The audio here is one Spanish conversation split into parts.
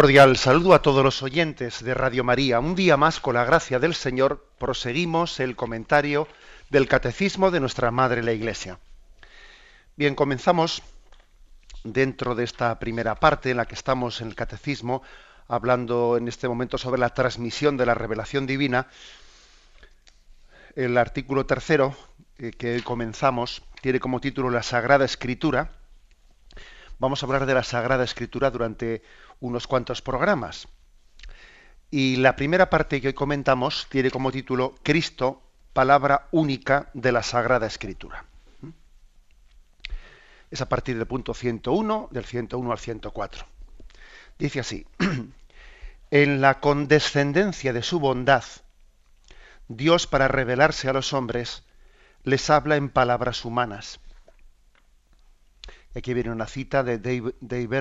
Cordial saludo a todos los oyentes de Radio María. Un día más, con la gracia del Señor, proseguimos el comentario del Catecismo de nuestra Madre la Iglesia. Bien, comenzamos dentro de esta primera parte en la que estamos en el Catecismo, hablando en este momento sobre la transmisión de la revelación divina. El artículo tercero eh, que comenzamos tiene como título La Sagrada Escritura. Vamos a hablar de la Sagrada Escritura durante unos cuantos programas. Y la primera parte que hoy comentamos tiene como título Cristo, palabra única de la Sagrada Escritura. Es a partir del punto 101, del 101 al 104. Dice así, en la condescendencia de su bondad, Dios para revelarse a los hombres les habla en palabras humanas. Aquí viene una cita de Dave, Dave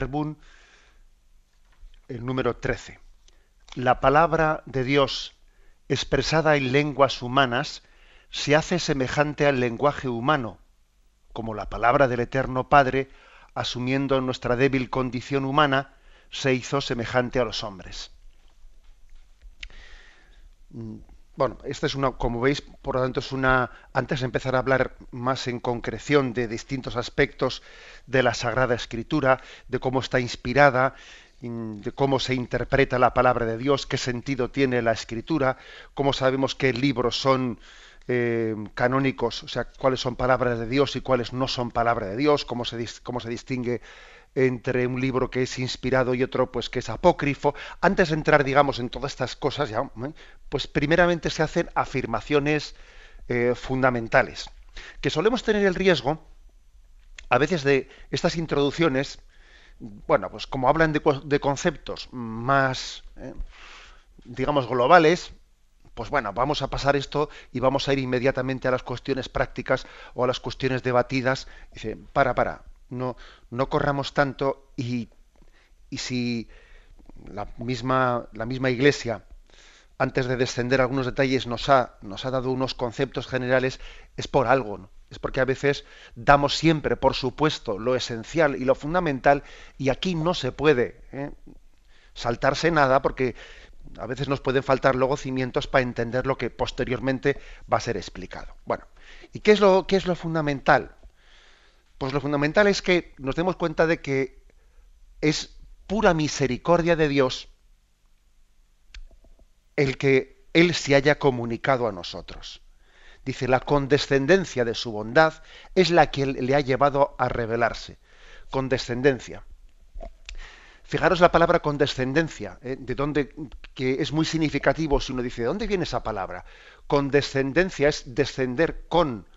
el número 13. La palabra de Dios expresada en lenguas humanas se hace semejante al lenguaje humano, como la palabra del Eterno Padre, asumiendo nuestra débil condición humana, se hizo semejante a los hombres. Mm, bueno, esta es una, como veis, por lo tanto, es una. Antes de empezar a hablar más en concreción de distintos aspectos de la Sagrada Escritura, de cómo está inspirada, de cómo se interpreta la palabra de Dios, qué sentido tiene la escritura, cómo sabemos qué libros son eh, canónicos, o sea, cuáles son palabras de Dios y cuáles no son palabra de Dios, cómo se, cómo se distingue entre un libro que es inspirado y otro pues que es apócrifo. Antes de entrar, digamos, en todas estas cosas, ya, ¿eh? pues primeramente se hacen afirmaciones eh, fundamentales, que solemos tener el riesgo a veces de estas introducciones bueno, pues como hablan de, conceptos más, eh, digamos, globales, pues bueno, vamos a pasar esto y vamos a ir inmediatamente a las cuestiones prácticas o a las cuestiones debatidas. Dice, para, para, no, no corramos tanto y, y si la misma, la misma iglesia, antes de descender a algunos detalles, nos ha, nos ha dado unos conceptos generales, es por algo, ¿no? Es porque a veces damos siempre, por supuesto, lo esencial y lo fundamental, y aquí no se puede ¿eh? saltarse nada porque a veces nos pueden faltar luego cimientos para entender lo que posteriormente va a ser explicado. Bueno, ¿y qué es lo, qué es lo fundamental? Pues lo fundamental es que nos demos cuenta de que es pura misericordia de Dios el que Él se haya comunicado a nosotros. Dice, la condescendencia de su bondad es la que le ha llevado a revelarse. Condescendencia. Fijaros la palabra condescendencia, ¿eh? de dónde, que es muy significativo si uno dice, ¿de dónde viene esa palabra? Condescendencia es descender con.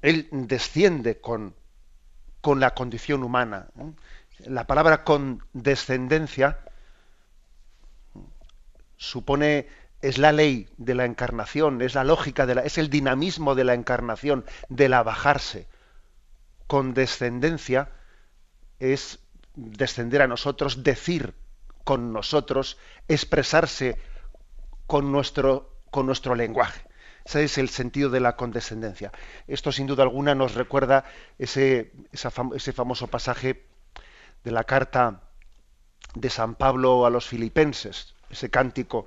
Él desciende con, con la condición humana. ¿eh? La palabra condescendencia supone es la ley de la encarnación, es la lógica de la, es el dinamismo de la encarnación, de la bajarse. Con descendencia es descender a nosotros, decir con nosotros, expresarse con nuestro, con nuestro lenguaje. Ese es el sentido de la condescendencia. Esto sin duda alguna nos recuerda ese, ese famoso pasaje de la carta de San Pablo a los filipenses, ese cántico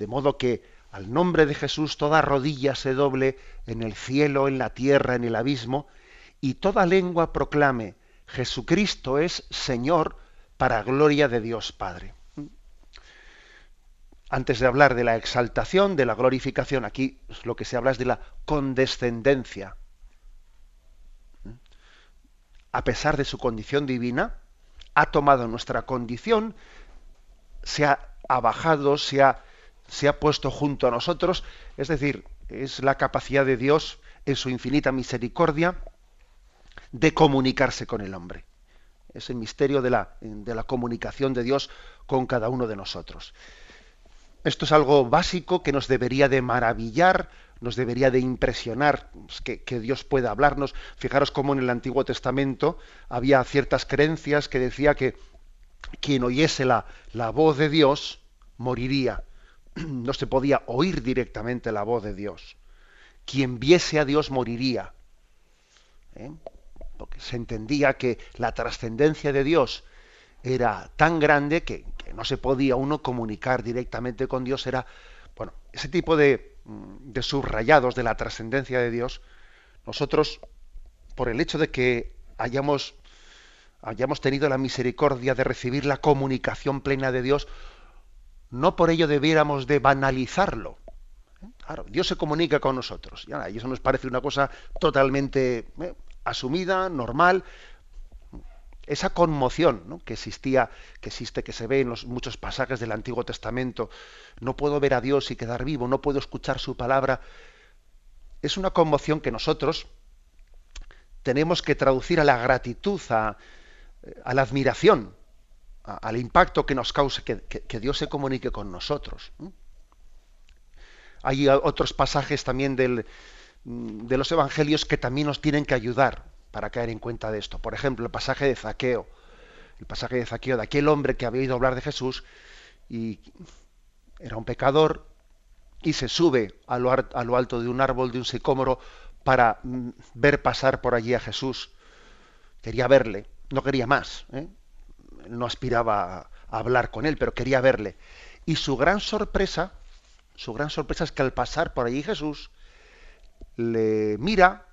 de modo que al nombre de Jesús toda rodilla se doble en el cielo, en la tierra, en el abismo, y toda lengua proclame, Jesucristo es Señor para gloria de Dios Padre. antes de hablar de la exaltación, de la glorificación, aquí lo que se habla es de la condescendencia. A pesar de su condición divina, ha tomado nuestra condición, se ha abajado, se ha, se ha puesto junto a nosotros, es decir, es la capacidad de Dios en su infinita misericordia de comunicarse con el hombre. Es el misterio de la, de la comunicación de Dios con cada uno de nosotros. Esto es algo básico que nos debería de maravillar, nos debería de impresionar pues, que, Dios pueda hablarnos. Fijaros cómo en el Antiguo Testamento había ciertas creencias que decía que quien oyese la, la voz de Dios moriría. No se podía oír directamente la voz de Dios. Quien viese a Dios moriría. ¿Eh? Porque se entendía que la trascendencia de Dios era tan grande que, no se podía uno comunicar directamente con Dios. Era, bueno, ese tipo de, mm, de subrayados de la trascendencia de Dios, nosotros, por el hecho de que hayamos, hayamos tenido la misericordia de recibir la comunicación plena de Dios, no por ello debiéramos de banalizarlo. Claro, Dios se comunica con nosotros. Y eso nos parece una cosa totalmente eh, asumida, normal, esa conmoción que existía, que existe, que se ve en los muchos pasajes del Antiguo Testamento, no puedo ver a Dios y quedar vivo, no puedo escuchar su palabra, es una conmoción que nosotros tenemos que traducir a la gratitud, a, la admiración, al impacto que nos cause que, Dios se comunique con nosotros. Hay otros pasajes también del, de los evangelios que también nos tienen que ayudar para caer en cuenta de esto. Por ejemplo, el pasaje de Zaqueo, el pasaje de Zaqueo, de aquel hombre que había ido a hablar de Jesús y era un pecador y se sube a lo, alto de un árbol, de un sicómoro, para mm, ver pasar por allí a Jesús. Quería verle, no quería más. ¿eh? No aspiraba a hablar con él, pero quería verle. Y su gran sorpresa, su gran sorpresa es que al pasar por allí Jesús, le mira,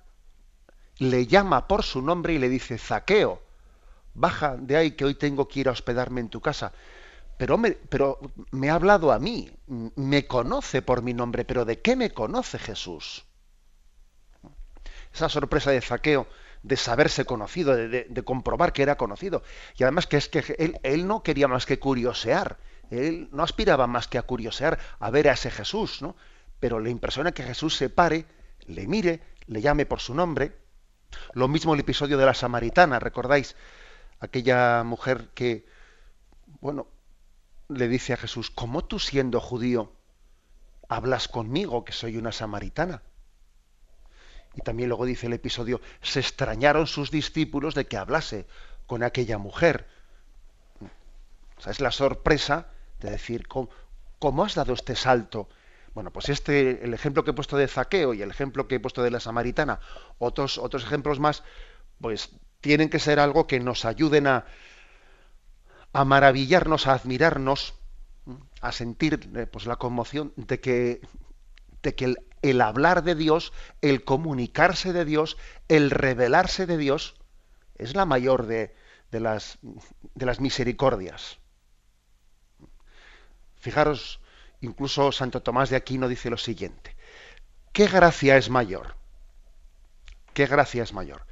le llama por su nombre y le dice, Zaqueo, baja de ahí que hoy tengo que ir a hospedarme en tu casa. Pero me, pero me ha hablado a mí, me conoce por mi nombre, pero ¿de qué me conoce Jesús? Esa sorpresa de Zaqueo, de saberse conocido, de, comprobar que era conocido. Y además que es que él, él, no quería más que curiosear, él no aspiraba más que a curiosear, a ver a ese Jesús, ¿no? Pero le impresiona que Jesús se pare, le mire, le llame por su nombre, lo mismo el episodio de la samaritana, ¿recordáis? Aquella mujer que, bueno, le dice a Jesús, ¿cómo tú siendo judío hablas conmigo que soy una samaritana? Y también luego dice el episodio, se extrañaron sus discípulos de que hablase con aquella mujer. O sea, es la sorpresa de decir, ¿cómo, cómo has dado este salto bueno, pues este, el ejemplo que he puesto de Zaqueo y el ejemplo que he puesto de la Samaritana, otros, otros ejemplos más, pues tienen que ser algo que nos ayuden a, a maravillarnos, a admirarnos, a sentir eh, pues, la conmoción de que, de que el, hablar de Dios, el comunicarse de Dios, el revelarse de Dios, es la mayor de, de, las, de las misericordias. Fijaros, Incluso Santo Tomás de Aquino dice lo siguiente, ¿qué gracia es mayor? ¿Qué gracia es mayor?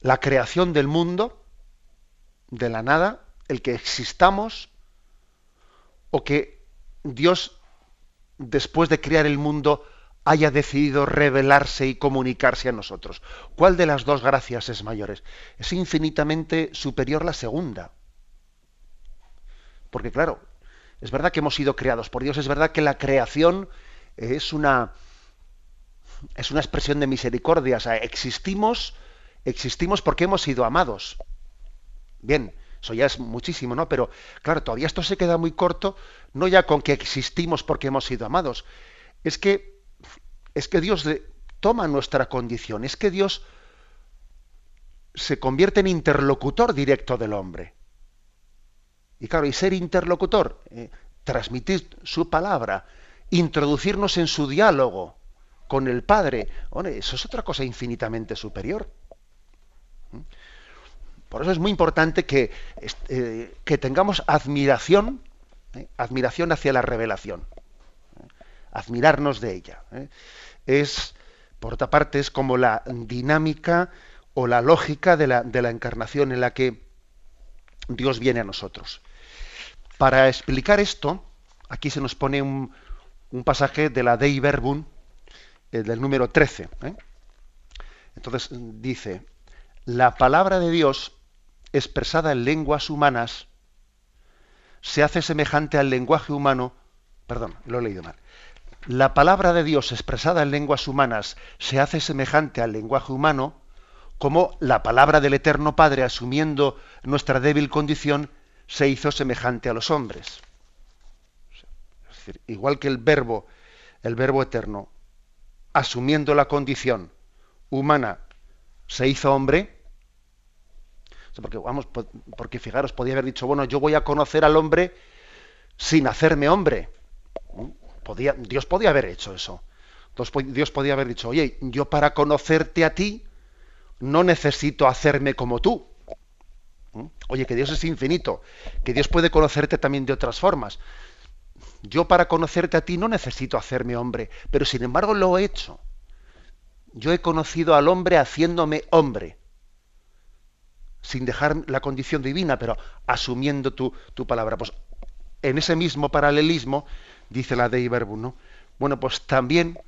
¿La creación del mundo, de la nada, el que existamos, o que Dios, después de crear el mundo, haya decidido revelarse y comunicarse a nosotros. ¿Cuál de las dos gracias es mayor? Es infinitamente superior la segunda. Porque claro, es verdad que hemos sido creados por Dios, es verdad que la creación es una, es una expresión de misericordia, o sea, existimos, existimos porque hemos sido amados. Bien, eso ya es muchísimo, ¿no? Pero claro, todavía esto se queda muy corto, no ya con que existimos porque hemos sido amados, es que es que Dios toma nuestra condición, es que Dios se convierte en interlocutor directo del hombre. Y claro, y ser interlocutor, eh, transmitir su palabra, introducirnos en su diálogo con el Padre, eso es otra cosa infinitamente superior. Por eso es muy importante que, eh, que tengamos admiración, eh, admiración hacia la revelación. admirarnos de ella. ¿eh? Es, por otra parte, es como la dinámica o la lógica de la, de la encarnación en la que Dios viene a nosotros. Para explicar esto, aquí se nos pone un, pasaje de la Dei Verbum, eh, del número 13. ¿eh? Entonces dice, la palabra de Dios expresada en lenguas humanas se hace semejante al lenguaje humano, perdón, lo he leído mal. La palabra de Dios expresada en lenguas humanas se hace semejante al lenguaje humano, como la palabra del Eterno Padre, asumiendo nuestra débil condición, se hizo semejante a los hombres. Es decir, igual que el verbo, el verbo eterno, asumiendo la condición humana, se hizo hombre, porque, vamos, porque fijaros, podía haber dicho, bueno, yo voy a conocer al hombre sin hacerme hombre. Dios podía haber hecho eso. Dios podía haber dicho, oye, yo para conocerte a ti no necesito hacerme como tú. Oye, que Dios es infinito, que Dios puede conocerte también de otras formas. Yo para conocerte a ti no necesito hacerme hombre, pero sin embargo lo he hecho. Yo he conocido al hombre haciéndome hombre sin dejar la condición divina, pero asumiendo tu, palabra. Pues en ese mismo paralelismo, dice la Dei Verbum, ¿no? Bueno, pues también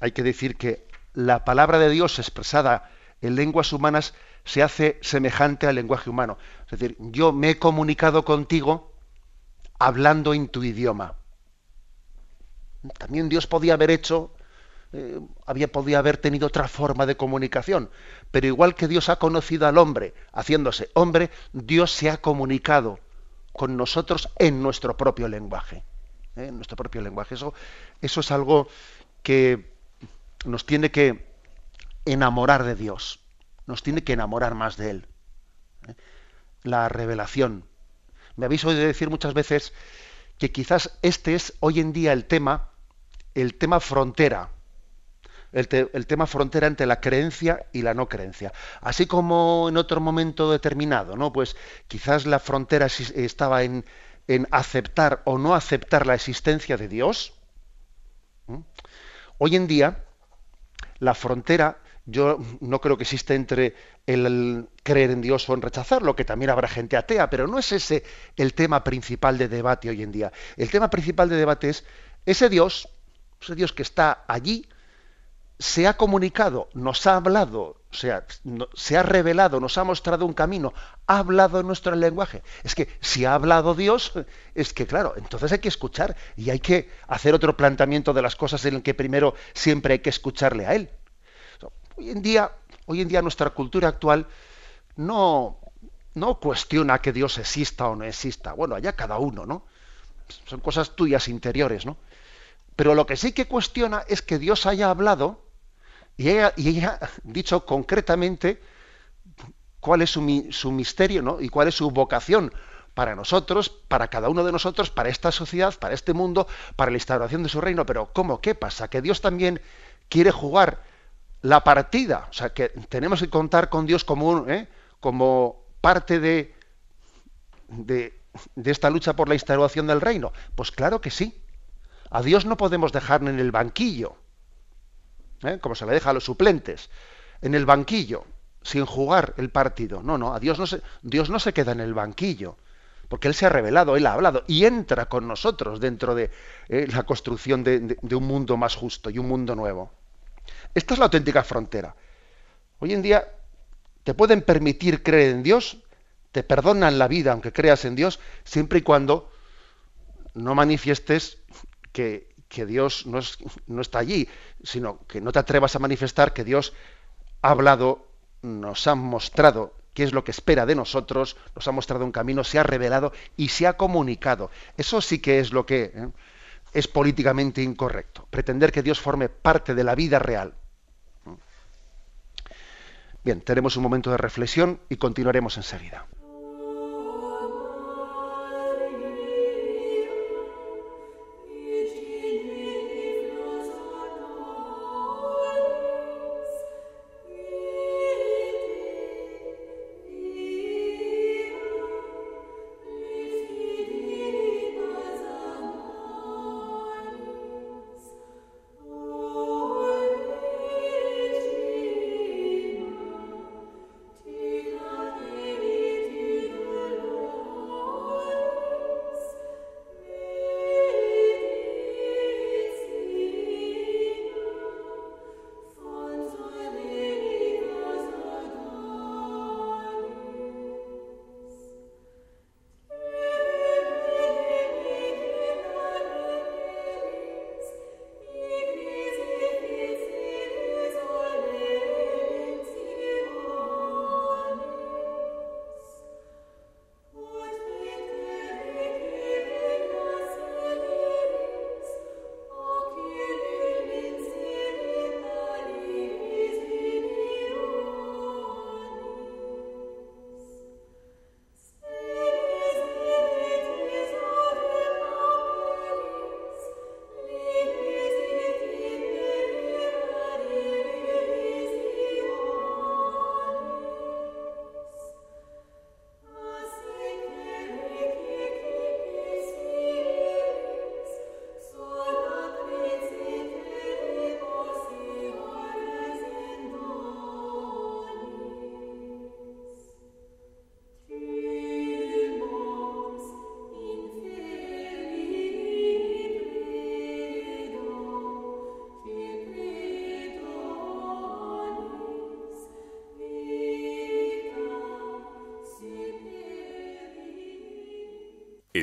hay que decir que la palabra de Dios expresada en lenguas humanas se hace semejante al lenguaje humano. Es decir, yo me he comunicado contigo hablando en tu idioma. También Dios podía haber hecho eh, había podía haber tenido otra forma de comunicación. Pero igual que Dios ha conocido al hombre haciéndose hombre, Dios se ha comunicado con nosotros en nuestro propio lenguaje. ¿eh? En nuestro propio lenguaje. Eso, eso es algo que nos tiene que enamorar de Dios. Nos tiene que enamorar más de Él. ¿eh? La revelación. Me habéis oído decir muchas veces que quizás este es hoy en día el tema, el tema frontera el, tema frontera entre la creencia y la no creencia. Así como en otro momento determinado, ¿no? Pues quizás la frontera estaba en, aceptar o no aceptar la existencia de Dios. Hoy en día, la frontera, yo no creo que existe entre el creer en Dios o en rechazarlo, que también habrá gente atea, pero no es ese el tema principal de debate hoy en día. El tema principal de debate es ese Dios, ese Dios que está allí, se ha comunicado, nos ha hablado, sea, se ha revelado, nos ha mostrado un camino, ha hablado en nuestro lenguaje. Es que si ha hablado Dios, es que claro, entonces hay que escuchar y hay que hacer otro planteamiento de las cosas en el que primero siempre hay que escucharle a Él. Hoy en día, hoy en día nuestra cultura actual no, no cuestiona que Dios exista o no exista. Bueno, allá cada uno, ¿no? Son cosas tuyas interiores, ¿no? Pero lo que sí que cuestiona es que Dios haya hablado y ella, ha dicho concretamente cuál es su, su misterio ¿no? y cuál es su vocación para nosotros, para cada uno de nosotros, para esta sociedad, para este mundo, para la instauración de su reino. Pero ¿cómo? ¿Qué pasa? Que Dios también quiere jugar la partida. O sea, que tenemos que contar con Dios como, ¿eh? como parte de, de, de, esta lucha por la instauración del reino. Pues claro que sí. A Dios no podemos dejarle en el banquillo. ¿Eh? como se le deja a los suplentes, en el banquillo, sin jugar el partido. No, no, a Dios no se, queda en el banquillo, porque Él se ha revelado, Él ha hablado y entra con nosotros dentro de eh, la construcción de, un mundo más justo y un mundo nuevo. Esta es la auténtica frontera. Hoy en día te pueden permitir creer en Dios, te perdonan la vida aunque creas en Dios, siempre y cuando no manifiestes que, que Dios no, no está allí, sino que no te atrevas a manifestar que Dios ha hablado, nos ha mostrado qué es lo que espera de nosotros, nos ha mostrado un camino, se ha revelado y se ha comunicado. Eso sí que es lo que ¿eh? es políticamente incorrecto, pretender que Dios forme parte de la vida real. Bien, tenemos un momento de reflexión y continuaremos enseguida.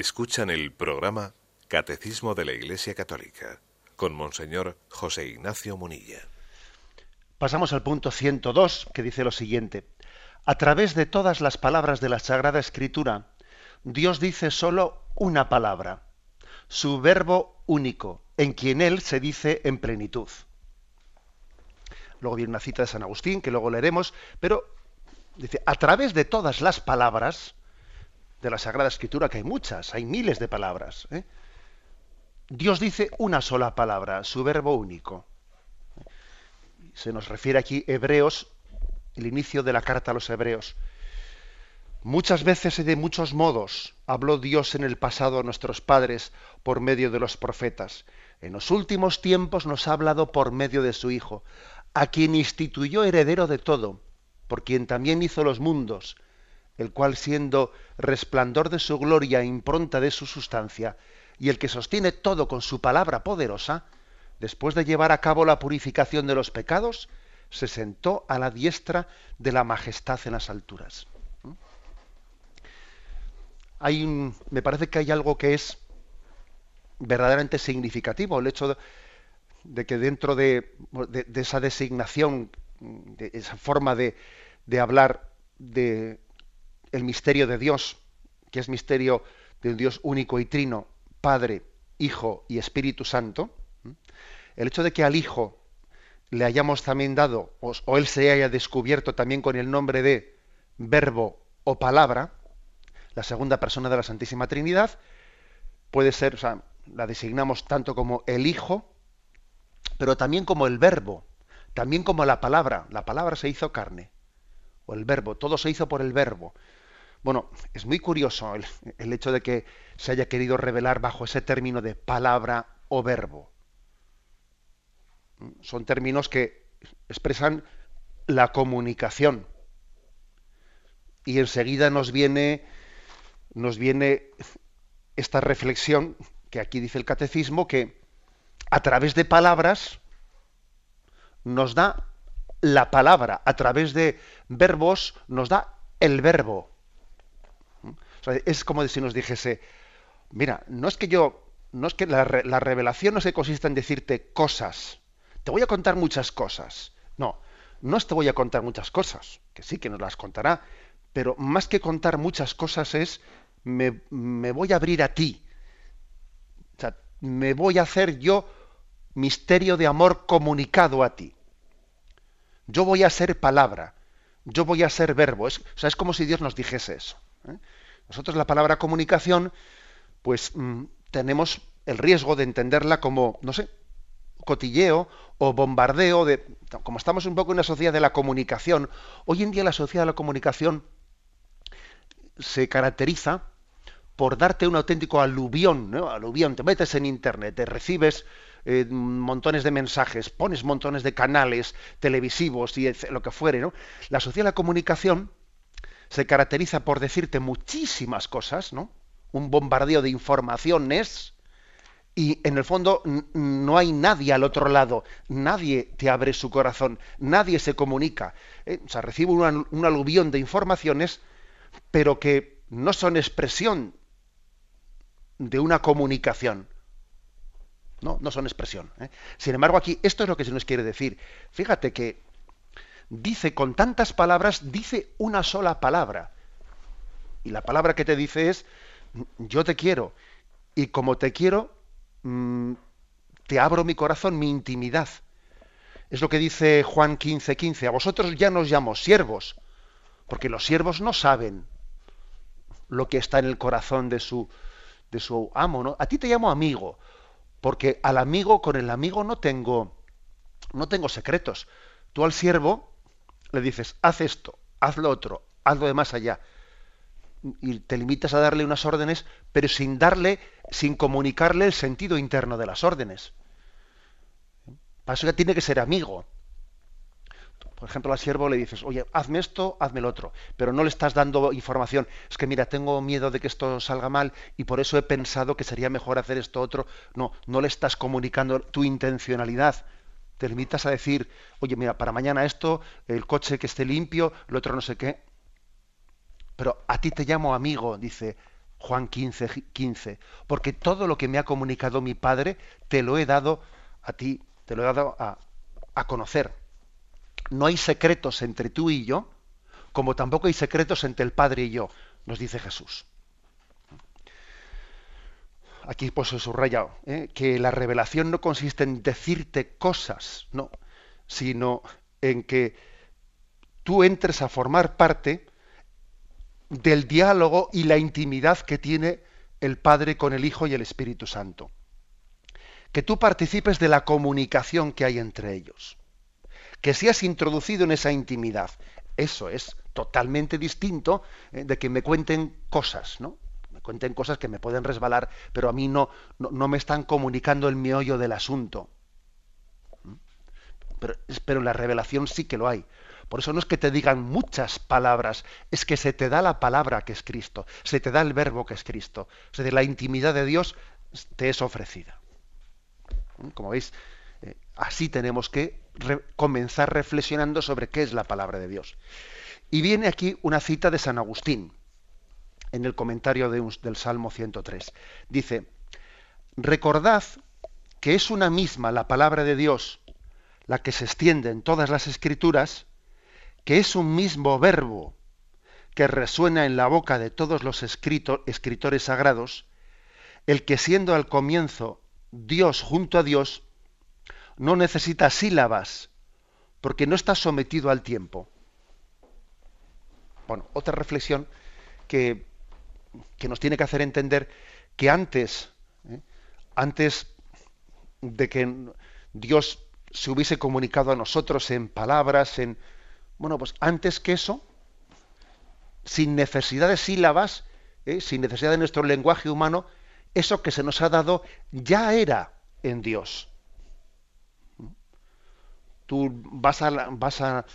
Escuchan el programa Catecismo de la Iglesia Católica con Monseñor José Ignacio Munilla. Pasamos al punto 102 que dice lo siguiente. A través de todas las palabras de la Sagrada Escritura, Dios dice solo una palabra, su verbo único, en quien Él se dice en plenitud. Luego viene una cita de San Agustín que luego leeremos, pero dice, a través de todas las palabras, de la Sagrada Escritura, que hay muchas, hay miles de palabras. ¿eh? Dios dice una sola palabra, su verbo único. Se nos refiere aquí Hebreos, el inicio de la carta a los Hebreos. Muchas veces y de muchos modos habló Dios en el pasado a nuestros padres por medio de los profetas. En los últimos tiempos nos ha hablado por medio de su Hijo, a quien instituyó heredero de todo, por quien también hizo los mundos el cual siendo resplandor de su gloria e impronta de su sustancia, y el que sostiene todo con su palabra poderosa, después de llevar a cabo la purificación de los pecados, se sentó a la diestra de la majestad en las alturas. ¿Mm? Hay me parece que hay algo que es verdaderamente significativo, el hecho de, que dentro de, esa designación, de esa forma de, de hablar de, el misterio de Dios, que es misterio de un Dios único y trino, Padre, Hijo y Espíritu Santo, el hecho de que al Hijo le hayamos también dado, o, Él se haya descubierto también con el nombre de verbo o palabra, la segunda persona de la Santísima Trinidad, puede ser, o sea, la designamos tanto como el Hijo, pero también como el verbo, también como la palabra. La palabra se hizo carne, o el verbo, todo se hizo por el verbo. Bueno, es muy curioso el, hecho de que se haya querido revelar bajo ese término de palabra o verbo. Son términos que expresan la comunicación. Y enseguida nos viene, nos viene esta reflexión que aquí dice el catecismo, que a través de palabras nos da la palabra, a través de verbos nos da el verbo es como si nos dijese, mira, no es que yo, no es que la, revelación no se consiste en decirte cosas, te voy a contar muchas cosas. No, no te voy a contar muchas cosas, que sí que nos las contará, pero más que contar muchas cosas es me, me voy a abrir a ti. O sea, me voy a hacer yo misterio de amor comunicado a ti. Yo voy a ser palabra, yo voy a ser verbo. Es, o sea, es como si Dios nos dijese eso. ¿eh? Nosotros la palabra comunicación, pues mm, tenemos el riesgo de entenderla como, no sé, cotilleo o bombardeo de como estamos un poco en una sociedad de la comunicación hoy en día la sociedad de la comunicación se caracteriza por darte un auténtico aluvión ¿no? aluvión te metes en internet te recibes eh, montones de mensajes pones montones de canales televisivos y lo que fuere ¿no? la sociedad de la comunicación se caracteriza por decirte muchísimas cosas, ¿no? Un bombardeo de informaciones y en el fondo no hay nadie al otro lado, nadie te abre su corazón, nadie se comunica. ¿eh? O sea, recibe un aluvión de informaciones, pero que no son expresión de una comunicación. No, no son expresión. ¿eh? Sin embargo, aquí esto es lo que se nos quiere decir. Fíjate que dice con tantas palabras, dice una sola palabra. Y la palabra que te dice es, yo te quiero. Y como te quiero, mm, te abro mi corazón, mi intimidad. Es lo que dice Juan 15, 15. A vosotros ya nos llamo siervos, porque los siervos no saben lo que está en el corazón de su, de su amo. ¿no? A ti te llamo amigo, porque al amigo, con el amigo no tengo, no tengo secretos. Tú al siervo le dices, haz esto, haz lo otro, haz lo de más allá. Y te limitas a darle unas órdenes, pero sin darle, sin comunicarle el sentido interno de las órdenes. Para eso ya tiene que ser amigo. Por ejemplo, al siervo le dices, oye, hazme esto, hazme lo otro, pero no le estás dando información. Es que mira, tengo miedo de que esto salga mal y por eso he pensado que sería mejor hacer esto otro. No, no le estás comunicando tu intencionalidad te limitas a decir, oye, mira, para mañana esto, el coche que esté limpio, lo otro no sé qué. Pero a ti te llamo amigo, dice Juan 15, 15, porque todo lo que me ha comunicado mi Padre te lo he dado a ti, te lo he dado a, a conocer. No hay secretos entre tú y yo, como tampoco hay secretos entre el Padre y yo, nos dice Jesús. Aquí pues he subrayado ¿eh? que la revelación no consiste en decirte cosas, no, sino en que tú entres a formar parte del diálogo y la intimidad que tiene el Padre con el Hijo y el Espíritu Santo. Que tú participes de la comunicación que hay entre ellos. Que seas introducido en esa intimidad. Eso es totalmente distinto ¿eh? de que me cuenten cosas, ¿no? Cuenten cosas que me pueden resbalar, pero a mí no, no, me están comunicando el meollo del asunto. ¿Mm? Pero, pero la revelación sí que lo hay. Por eso no es que te digan muchas palabras, es que se te da la palabra que es Cristo, se te da el verbo que es Cristo. O sea, de la intimidad de Dios te es ofrecida. ¿Mm? Como veis, eh, así tenemos que comenzar reflexionando sobre qué es la palabra de Dios. Y viene aquí una cita de San Agustín, en el comentario del Salmo 103. Dice, recordad que es una misma la palabra de Dios la que se extiende en todas las escrituras, que es un mismo verbo que resuena en la boca de todos los escritores sagrados, el que siendo al comienzo Dios junto a Dios, no necesita sílabas, porque no está sometido al tiempo. Bueno, otra reflexión que, nos tiene que hacer entender que antes, ¿eh? antes de que Dios se hubiese comunicado a nosotros en palabras, en bueno, pues antes que eso, sin necesidad de sílabas, ¿eh? sin necesidad de nuestro lenguaje humano, eso que se nos ha dado ya era en Dios. Tú vas a, vas a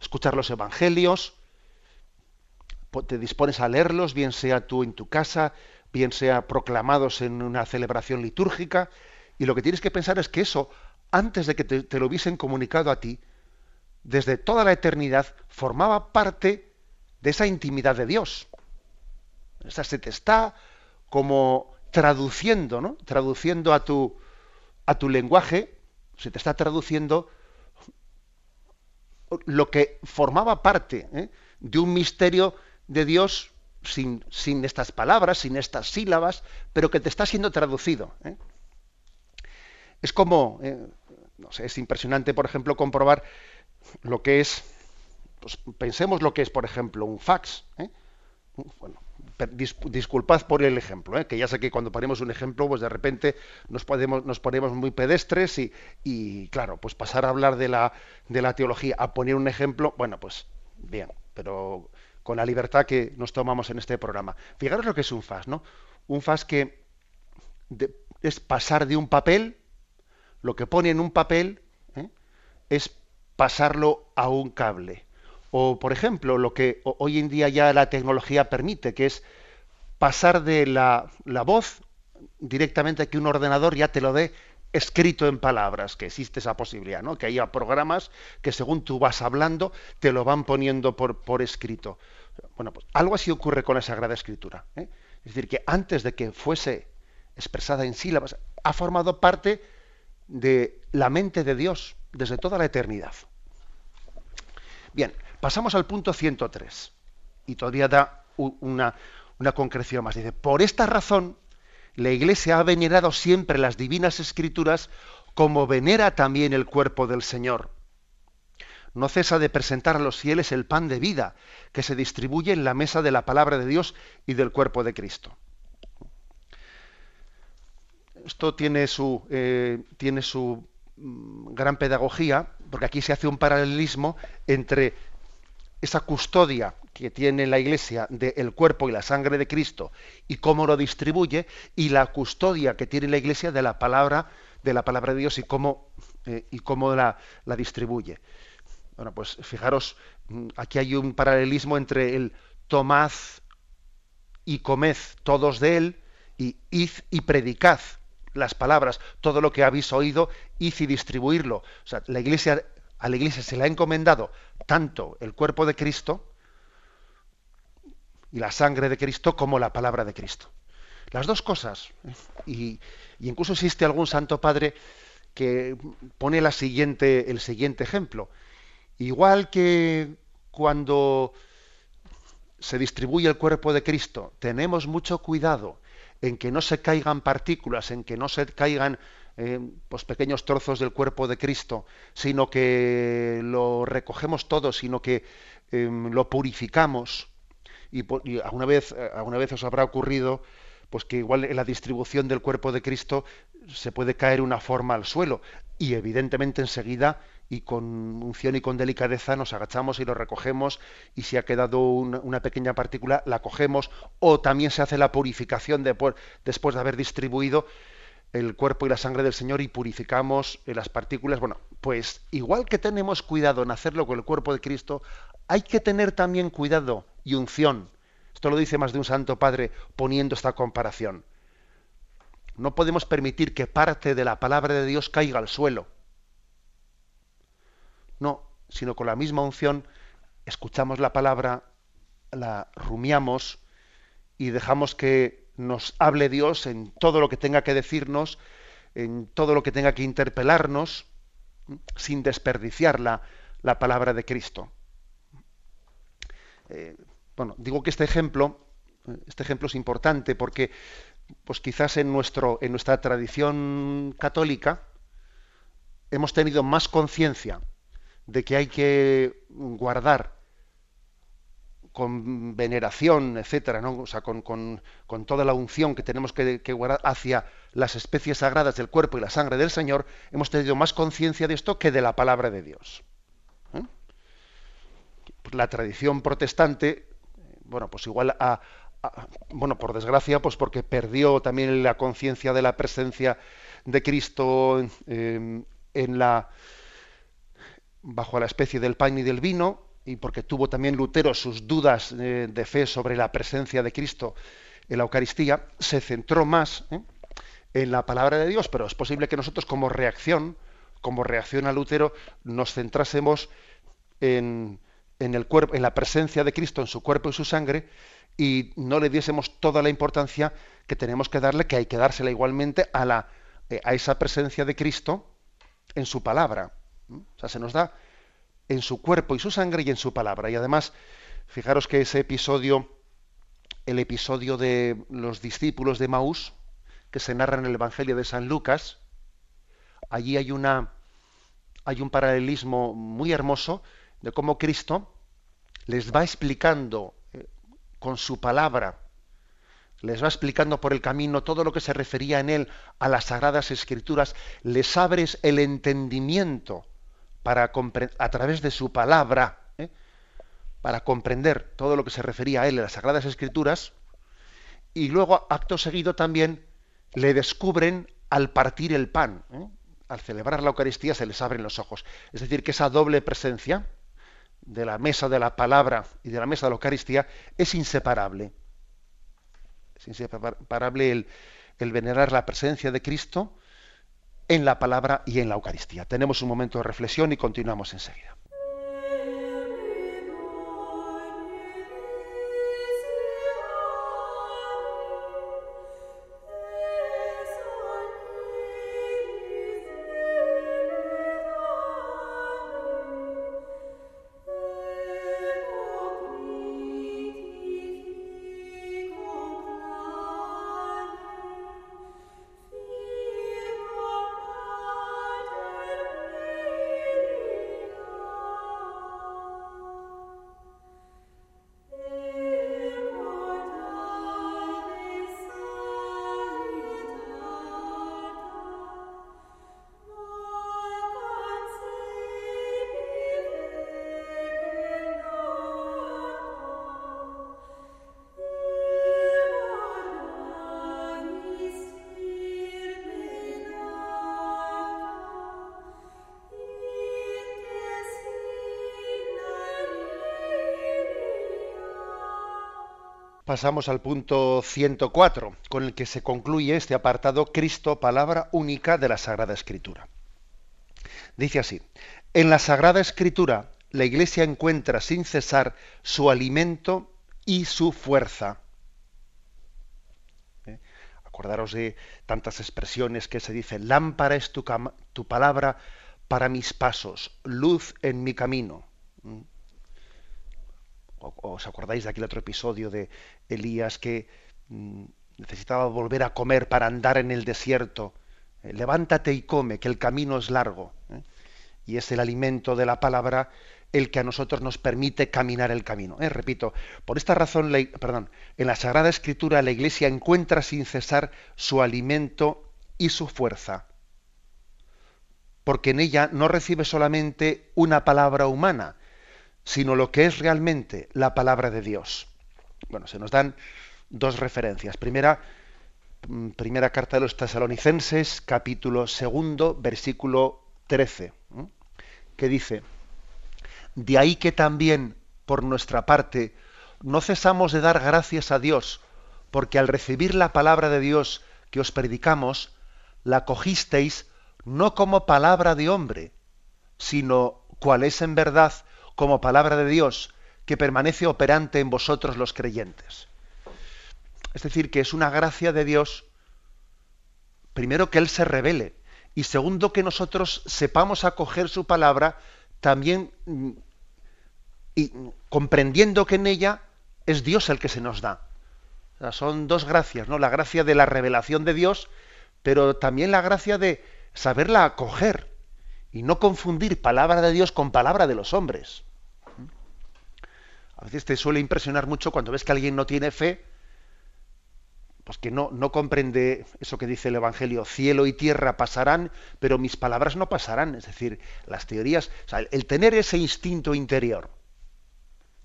escuchar los evangelios, te dispones a leerlos, bien sea tú en tu casa, bien sea proclamados en una celebración litúrgica, y lo que tienes que pensar es que eso, antes de que te, lo hubiesen comunicado a ti, desde toda la eternidad, formaba parte de esa intimidad de Dios. O sea, se te está como traduciendo, ¿no? Traduciendo a tu, a tu lenguaje, se te está traduciendo lo que formaba parte ¿eh? de un misterio de Dios sin, sin, estas palabras, sin estas sílabas, pero que te está siendo traducido. ¿eh? Es como, eh, no sé, es impresionante, por ejemplo, comprobar lo que es, pues, pensemos lo que es, por ejemplo, un fax. ¿eh? Bueno, disculpad por el ejemplo, que ya sé que cuando ponemos un ejemplo, pues de repente nos, podemos, nos ponemos muy pedestres y, y, claro, pues pasar a hablar de la, de la teología a poner un ejemplo, bueno, pues bien, pero con la libertad que nos tomamos en este programa. Fijaros lo que es un FAS, ¿no? Un FAS que es pasar de un papel, lo que pone en un papel ¿eh? es pasarlo a un cable. O, por ejemplo, lo que hoy en día ya la tecnología permite, que es pasar de la, la voz directamente a que un ordenador ya te lo dé escrito en palabras, que existe esa posibilidad, ¿no? Que haya programas que según tú vas hablando te lo van poniendo por, por escrito. Bueno, pues algo así ocurre con la Sagrada Escritura. ¿eh? Es decir, que antes de que fuese expresada en sílabas, ha formado parte de la mente de Dios desde toda la eternidad. Bien, pasamos al punto 103. Y todavía da una, una concreción más. Dice, por esta razón, la Iglesia ha venerado siempre las divinas escrituras como venera también el cuerpo del Señor. No cesa de presentar a los fieles el pan de vida que se distribuye en la mesa de la palabra de Dios y del cuerpo de Cristo. Esto tiene su, eh, tiene su mm, gran pedagogía, porque aquí se hace un paralelismo entre esa custodia que tiene la Iglesia del cuerpo y la sangre de Cristo y cómo lo distribuye, y la custodia que tiene la Iglesia de la palabra, de la palabra de Dios y cómo, eh, y cómo la, la, distribuye. Bueno, pues fijaros, mm, aquí hay un paralelismo entre el tomad y comed todos de él, y id y predicad las palabras, todo lo que habéis oído, id y distribuirlo. O sea, la Iglesia a la Iglesia se le ha encomendado tanto el cuerpo de Cristo y la sangre de Cristo como la palabra de Cristo. Las dos cosas. Y, incluso existe algún santo padre que pone la siguiente, el siguiente ejemplo. Igual que cuando se distribuye el cuerpo de Cristo, tenemos mucho cuidado en que no se caigan partículas, en que no se caigan eh, pues pequeños trozos del cuerpo de Cristo, sino que lo recogemos todo, sino que em, lo purificamos. Y, alguna vez, alguna vez os habrá ocurrido pues que igual en la distribución del cuerpo de Cristo se puede caer una forma al suelo y evidentemente enseguida y con unción y con delicadeza nos agachamos y lo recogemos y si ha quedado una, pequeña partícula la cogemos o también se hace la purificación después de haber distribuido el cuerpo y la sangre del Señor y purificamos las partículas. Bueno, pues igual que tenemos cuidado en hacerlo con el cuerpo de Cristo, hay que tener también cuidado y unción. Esto lo dice más de un santo padre poniendo esta comparación. No podemos permitir que parte de la palabra de Dios caiga al suelo. No, sino con la misma unción escuchamos la palabra, la rumiamos y dejamos que nos hable Dios en todo lo que tenga que decirnos, en todo lo que tenga que interpelarnos, sin desperdiciar la, palabra de Cristo. Eh, bueno, digo que este ejemplo, este ejemplo es importante porque, pues quizás en, nuestro, en nuestra tradición católica hemos tenido más conciencia de que hay que guardar con veneración, etcétera, ¿no? o sea, con, toda la unción que tenemos que, guardar hacia las especies sagradas del cuerpo y la sangre del Señor, hemos tenido más conciencia de esto que de la palabra de Dios. ¿eh? La tradición protestante, bueno, pues igual a, bueno, por desgracia, pues porque perdió también la conciencia de la presencia de Cristo en la bajo la especie del pan y del vino, y porque tuvo también Lutero sus dudas eh, de fe sobre la presencia de Cristo en la Eucaristía, se centró más ¿eh? en la palabra de Dios, pero es posible que nosotros como reacción, como reacción a Lutero, nos centrásemos en, en el cuerpo, en la presencia de Cristo, en su cuerpo y su sangre, y no le diésemos toda la importancia que tenemos que darle, que hay que dársela igualmente a, la, eh, a esa presencia de Cristo en su palabra. O sea, se nos da en su cuerpo y su sangre y en su palabra. Y además, fijaros que ese episodio, el episodio de los discípulos de Maús, que se narra en el Evangelio de San Lucas, allí hay una hay un paralelismo muy hermoso de cómo Cristo les va explicando eh, con su palabra, les va explicando por el camino todo lo que se refería en él a las sagradas escrituras, les abres el entendimiento para a través de su palabra, ¿eh? para comprender todo lo que se refería a él en las Sagradas Escrituras, y luego, acto seguido, también le descubren al partir el pan. ¿eh? Al celebrar la Eucaristía se les abren los ojos. Es decir, que esa doble presencia de la mesa de la palabra y de la mesa de la Eucaristía es inseparable. Es inseparable el, el venerar la presencia de Cristo en la palabra y en la Eucaristía. Tenemos un momento de reflexión y continuamos enseguida. Pasamos al punto 104, con el que se concluye este apartado Cristo, palabra única de la Sagrada Escritura. Dice así, en la Sagrada Escritura la Iglesia encuentra sin cesar su alimento y su fuerza. ¿Eh? Acordaros de tantas expresiones que se dicen, lámpara es tu, palabra para mis pasos, luz en mi camino. ¿Mm? ¿Os acordáis de aquel otro episodio de Elías que mm, necesitaba volver a comer para andar en el desierto? Eh, levántate y come, que el camino es largo. ¿eh? Y es el alimento de la palabra el que a nosotros nos permite caminar el camino. ¿eh? Repito, por esta razón, perdón, en la Sagrada Escritura la Iglesia encuentra sin cesar su alimento y su fuerza, porque en ella no recibe solamente una palabra humana, sino lo que es realmente la palabra de Dios. Bueno, se nos dan dos referencias. Primera, mm, primera carta de los tesalonicenses, capítulo segundo, versículo 13, que dice, de ahí que también, por nuestra parte, no cesamos de dar gracias a Dios, porque al recibir la palabra de Dios que os predicamos, la cogisteis no como palabra de hombre, sino cual es en verdad como palabra de Dios, que permanece operante en vosotros los creyentes. Es decir, que es una gracia de Dios, primero que Él se revele, y segundo que nosotros sepamos acoger su palabra también mm, y comprendiendo que en ella es Dios el que se nos da. son dos gracias, ¿no? La gracia de la revelación de Dios, pero también la gracia de saberla acoger y no confundir palabra de Dios con palabra de los hombres. A veces te suele impresionar mucho cuando ves que alguien no tiene fe, pues que no, no comprende eso que dice el Evangelio, cielo y tierra pasarán, pero mis palabras no pasarán. Es decir, las teorías, el tener ese instinto interior,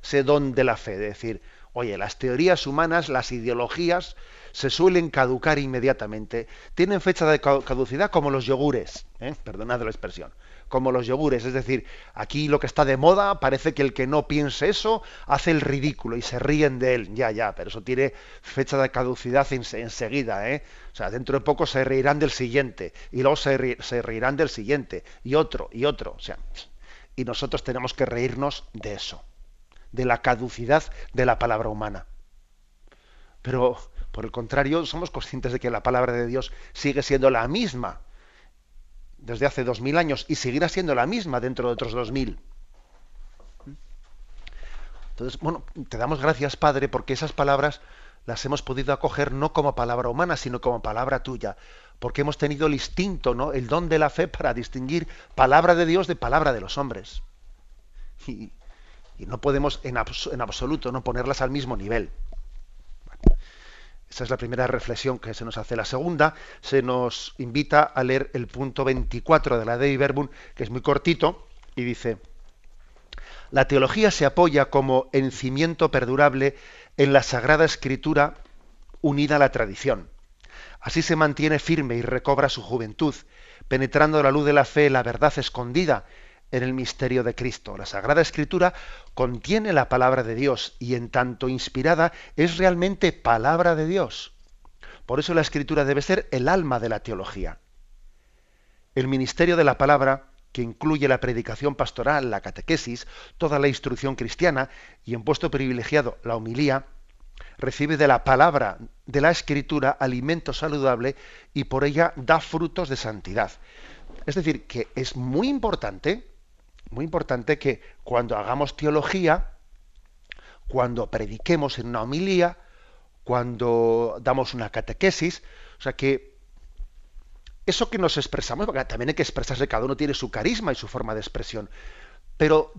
ese don de la fe, de decir, oye, las teorías humanas, las ideologías, se suelen caducar inmediatamente. Tienen fecha de caducidad como los yogures, ¿eh? perdonad la expresión, como los yogures. Es decir, aquí lo que está de moda parece que el que no piense eso hace el ridículo y se ríen de él. Ya, ya, pero eso tiene fecha de caducidad enseguida. ¿eh? O sea, dentro de poco se reirán del siguiente y luego se, se reirán del siguiente y otro y otro. O sea, y nosotros tenemos que reírnos de eso de la caducidad de la palabra humana. Pero, por el contrario, somos conscientes de que la palabra de Dios sigue siendo la misma desde hace dos mil años y seguirá siendo la misma dentro de otros dos mil. Entonces, bueno, te damos gracias, Padre, porque esas palabras las hemos podido acoger no como palabra humana, sino como palabra tuya, porque hemos tenido el instinto, ¿no? el don de la fe para distinguir palabra de Dios de palabra de los hombres. Y, y no podemos en, absoluto no ponerlas al mismo nivel. Esa es la primera reflexión que se nos hace. La segunda se nos invita a leer el punto 24 de la Dei Verbum, que es muy cortito, y dice, la teología se apoya como en cimiento perdurable en la Sagrada Escritura unida a la tradición. Así se mantiene firme y recobra su juventud, penetrando la luz de la fe la verdad escondida en el misterio de Cristo. La Sagrada Escritura contiene la palabra de Dios y en tanto inspirada es realmente palabra de Dios. Por eso la Escritura debe ser el alma de la teología. El ministerio de la palabra, que incluye la predicación pastoral, la catequesis, toda la instrucción cristiana y en puesto privilegiado la homilía, recibe de la palabra de la Escritura alimento saludable y por ella da frutos de santidad. Es decir, que es muy importante muy importante que cuando hagamos teología, cuando prediquemos en una homilía, cuando damos una catequesis, o sea que eso que nos expresamos, también hay que expresarse, cada uno tiene su carisma y su forma de expresión, pero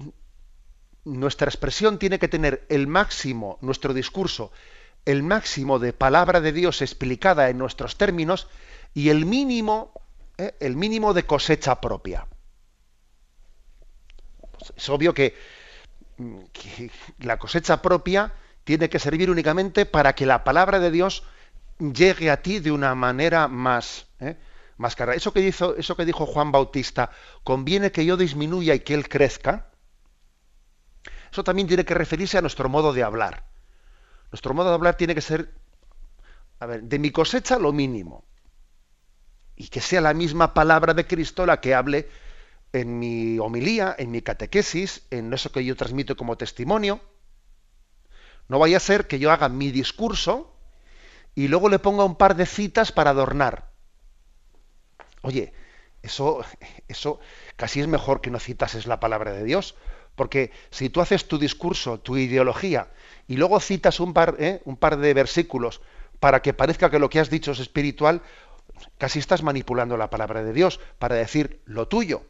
nuestra expresión tiene que tener el máximo, nuestro discurso, el máximo de palabra de Dios explicada en nuestros términos y el mínimo, ¿eh? el mínimo de cosecha propia es obvio que, la cosecha propia tiene que servir únicamente para que la palabra de Dios llegue a ti de una manera más, ¿eh? más cara. Eso que, eso que dijo Juan Bautista, conviene que yo disminuya y que él crezca, eso también tiene que referirse a nuestro modo de hablar. Nuestro modo de hablar tiene que ser, a ver, de mi cosecha lo mínimo. Y que sea la misma palabra de Cristo la que hable en mi homilía, en mi catequesis, en eso que yo transmito como testimonio. No vaya a ser que yo haga mi discurso y luego le ponga un par de citas para adornar. Oye, eso, eso casi es mejor que no citases la palabra de Dios, porque si tú haces tu discurso, tu ideología, y luego citas un par, ¿eh? un par de versículos para que parezca que lo que has dicho es espiritual, casi estás manipulando la palabra de Dios para decir lo tuyo.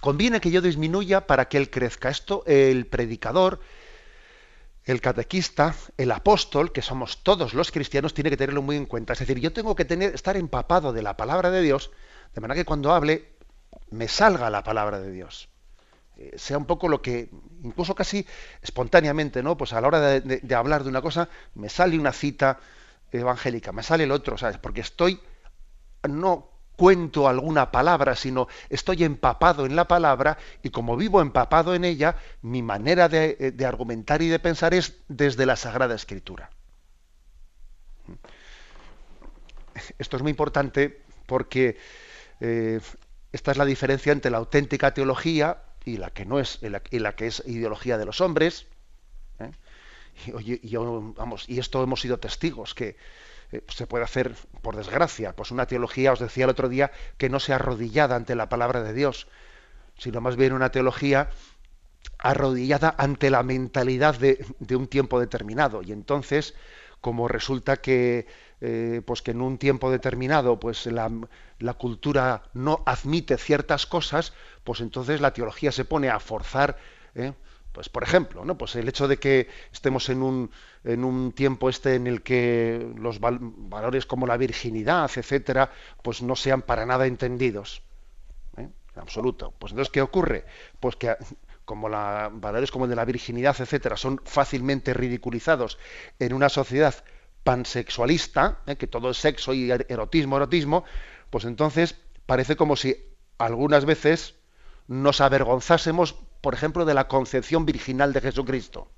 Conviene que yo disminuya para que él crezca. Esto el predicador, el catequista, el apóstol, que somos todos los cristianos, tiene que tenerlo muy en cuenta. Es decir, yo tengo que estar empapado de la palabra de Dios, de manera que cuando hable me salga la palabra de Dios. Eh, sea un poco lo que, incluso casi espontáneamente, ¿no? Pues a la hora de, de hablar de una cosa, me sale una cita evangélica, me sale el otro, ¿sabes? Porque estoy no cuento alguna palabra, sino estoy empapado en la palabra y como vivo empapado en ella, mi manera de, eh, argumentar y de pensar es desde la Sagrada Escritura. Esto es muy importante porque eh, esta es la diferencia entre la auténtica teología y la que no es, y la, que es ideología de los hombres. ¿eh? Y, y esto hemos sido testigos que eh, se puede hacer, por desgracia, pues una teología, os decía el otro día, que no sea arrodillada ante la palabra de Dios, sino más bien una teología arrodillada ante la mentalidad de, un tiempo determinado. Y entonces, como resulta que, eh, pues que en un tiempo determinado pues la, cultura no admite ciertas cosas, pues entonces la teología se pone a forzar. ¿eh? Pues por ejemplo, ¿no? Pues el hecho de que estemos en un, en un tiempo este en el que los valores como la virginidad, etcétera, pues no sean para nada entendidos. ¿eh? En absoluto. Pues entonces, ¿qué ocurre? Pues que como la, valores como el de la virginidad, etcétera, son fácilmente ridiculizados en una sociedad pansexualista, ¿eh? que todo es sexo y erotismo, erotismo, pues entonces parece como si algunas veces nos avergonzásemos por ejemplo, de la concepción virginal de Jesucristo.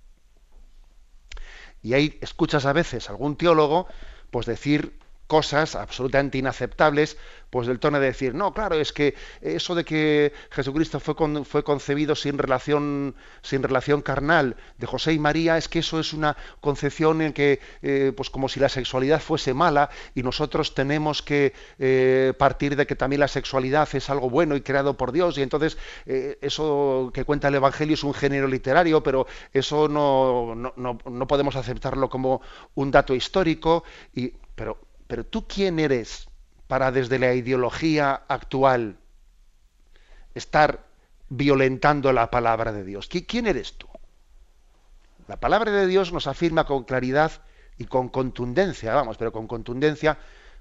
Y ahí escuchas a veces algún teólogo pues decir cosas absolutamente inaceptables, pues del tono de decir, no, claro, es que eso de que Jesucristo fue, fue concebido sin relación, sin relación carnal de José y María, es que eso es una concepción en que, eh, pues como si la sexualidad fuese mala y nosotros tenemos que eh, partir de que también la sexualidad es algo bueno y creado por Dios y entonces eh, eso que cuenta el Evangelio es un género literario, pero eso no, no, no, no podemos aceptarlo como un dato histórico y pero pero tú quién eres para desde la ideología actual estar violentando la palabra de Dios? ¿Quién eres tú? La palabra de Dios nos afirma con claridad y con contundencia, vamos, pero con contundencia,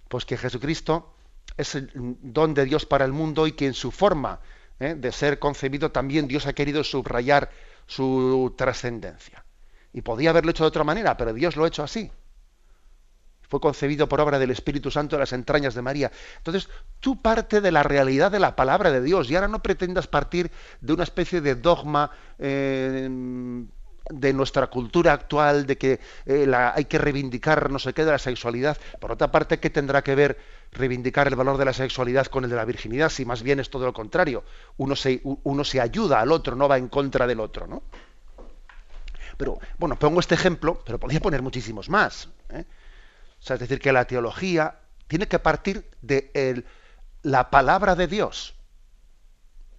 pues que Jesucristo es el don de Dios para el mundo y que en su forma ¿eh? de ser concebido también Dios ha querido subrayar su trascendencia. Y podía haberlo hecho de otra manera, pero Dios lo ha hecho así fue concebido por obra del Espíritu Santo en las entrañas de María. Entonces, tú parte de la realidad de la palabra de Dios y ahora no pretendas partir de una especie de dogma eh, de nuestra cultura actual, de que eh, hay que reivindicar no sé qué de la sexualidad. Por otra parte, ¿qué tendrá que ver reivindicar el valor de la sexualidad con el de la virginidad? Si más bien es todo lo contrario. Uno se, uno se ayuda al otro, no va en contra del otro, ¿no? Pero, bueno, pongo este ejemplo, pero podría poner muchísimos más. ¿eh? Es decir, que la teología tiene que partir de la palabra de Dios,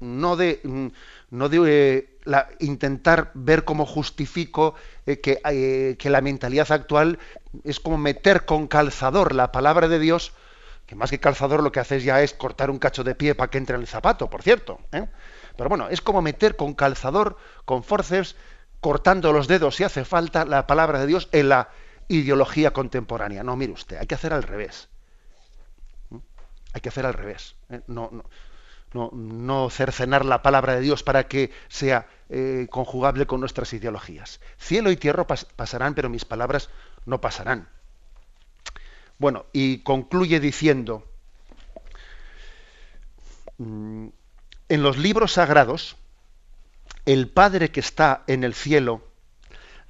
no de, mm, no de eh, intentar ver cómo justifico eh, que, eh, que, la mentalidad actual es como meter con calzador la palabra de Dios, que más que calzador lo que haces ya es cortar un cacho de pie para que entre en el zapato, por cierto. Pero bueno, es como meter con calzador, con forceps, cortando los dedos si hace falta la palabra de Dios en la, ideología contemporánea. No, mire usted, hay que hacer al revés. ¿Mm? Hay que hacer al revés. ¿eh? No, no, no, cercenar la palabra de Dios para que sea eh, conjugable con nuestras ideologías. Cielo y tierra pasarán, pero mis palabras no pasarán. Bueno, y concluye diciendo, mm, en los libros sagrados, el Padre que está en el cielo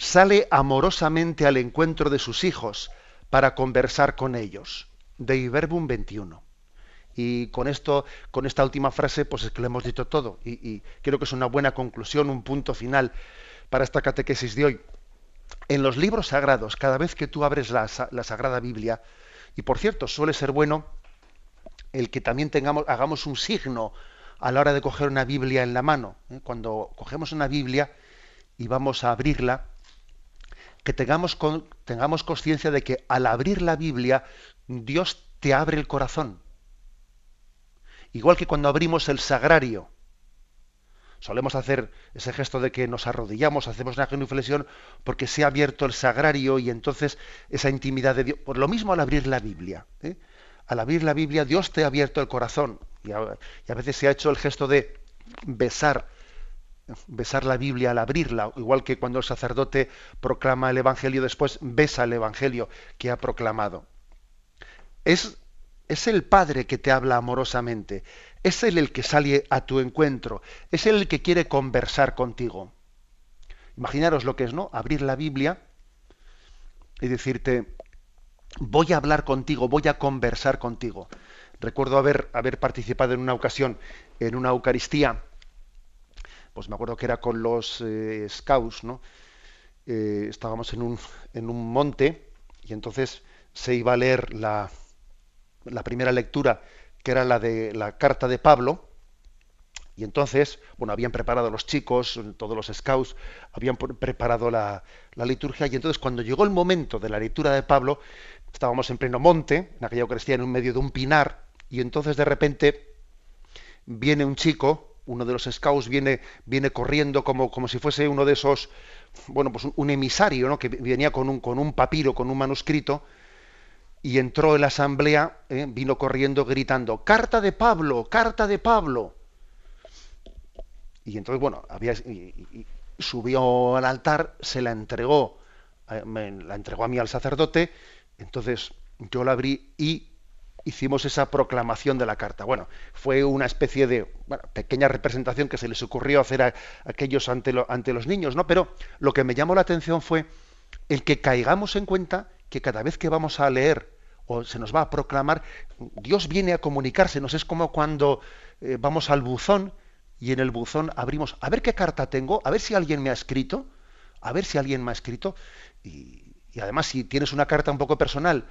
sale amorosamente al encuentro de sus hijos para conversar con ellos. De Verbum 21. Y con esto, con esta última frase, pues es que lo hemos dicho todo. Y, creo que es una buena conclusión, un punto final para esta catequesis de hoy. En los libros sagrados, cada vez que tú abres la, Sagrada Biblia, y por cierto, suele ser bueno el que también tengamos, hagamos un signo a la hora de coger una Biblia en la mano. ¿eh? Cuando cogemos una Biblia y vamos a abrirla, que tengamos, tengamos conciencia de que al abrir la Biblia, Dios te abre el corazón. Igual que cuando abrimos el sagrario. Solemos hacer ese gesto de que nos arrodillamos, hacemos una genuflexión porque se ha abierto el sagrario y entonces esa intimidad de Dios. Por lo mismo al abrir la Biblia. ¿eh? Al abrir la Biblia, Dios te ha abierto el corazón. Y a, y a veces se ha hecho el gesto de besar besar la Biblia al abrirla, igual que cuando el sacerdote proclama el Evangelio, después besa el Evangelio que ha proclamado. Es, es el Padre que te habla amorosamente, es Él el que sale a tu encuentro, es Él el que quiere conversar contigo. Imaginaros lo que es, ¿no? Abrir la Biblia y decirte, voy a hablar contigo, voy a conversar contigo. Recuerdo haber, haber participado en una ocasión en una Eucaristía pues me acuerdo que era con los eh, scouts, ¿no? Eh, estábamos en un, en un monte y entonces se iba a leer la, la primera lectura, que era la de la carta de Pablo, y entonces, bueno, habían preparado los chicos, todos los scouts, habían preparado la, la, liturgia, y entonces cuando llegó el momento de la lectura de Pablo, estábamos en pleno monte, en aquella Eucaristía, en un medio de un pinar, y entonces de repente viene un chico, uno de los scouts viene, viene corriendo como, como si fuese uno de esos, bueno, pues un, emisario, ¿no? que venía con un, con un papiro, con un manuscrito, y entró en la asamblea, ¿eh? vino corriendo gritando, carta de Pablo, carta de Pablo. Y entonces, bueno, había, subió al altar, se la entregó, eh, me, la entregó a mí al sacerdote, entonces yo la abrí y hicimos esa proclamación de la carta. Bueno, fue una especie de pequeña representación que se les ocurrió hacer a, aquellos ante, ante los niños, ¿no? Pero lo que me llamó la atención fue el que caigamos en cuenta que cada vez que vamos a leer o se nos va a proclamar, Dios viene a comunicársenos. Es como cuando eh, vamos al buzón y en el buzón abrimos, a ver qué carta tengo, a ver si alguien me ha escrito, a ver si alguien me ha escrito. Y, y además, si tienes una carta un poco personal,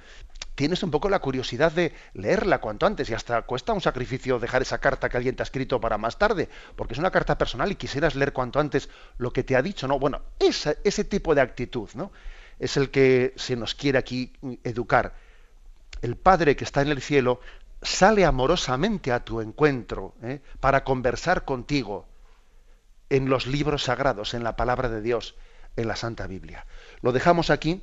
tienes un poco la curiosidad de leerla cuanto antes y hasta cuesta un sacrificio dejar esa carta que alguien te ha escrito para más tarde, porque es una carta personal y quisieras leer cuanto antes lo que te ha dicho, ¿no? Bueno, ese, tipo de actitud, ¿no? Es el que se nos quiere aquí educar. El Padre que está en el cielo sale amorosamente a tu encuentro ¿eh? para conversar contigo en los libros sagrados, en la palabra de Dios, en la Santa Biblia. Lo dejamos aquí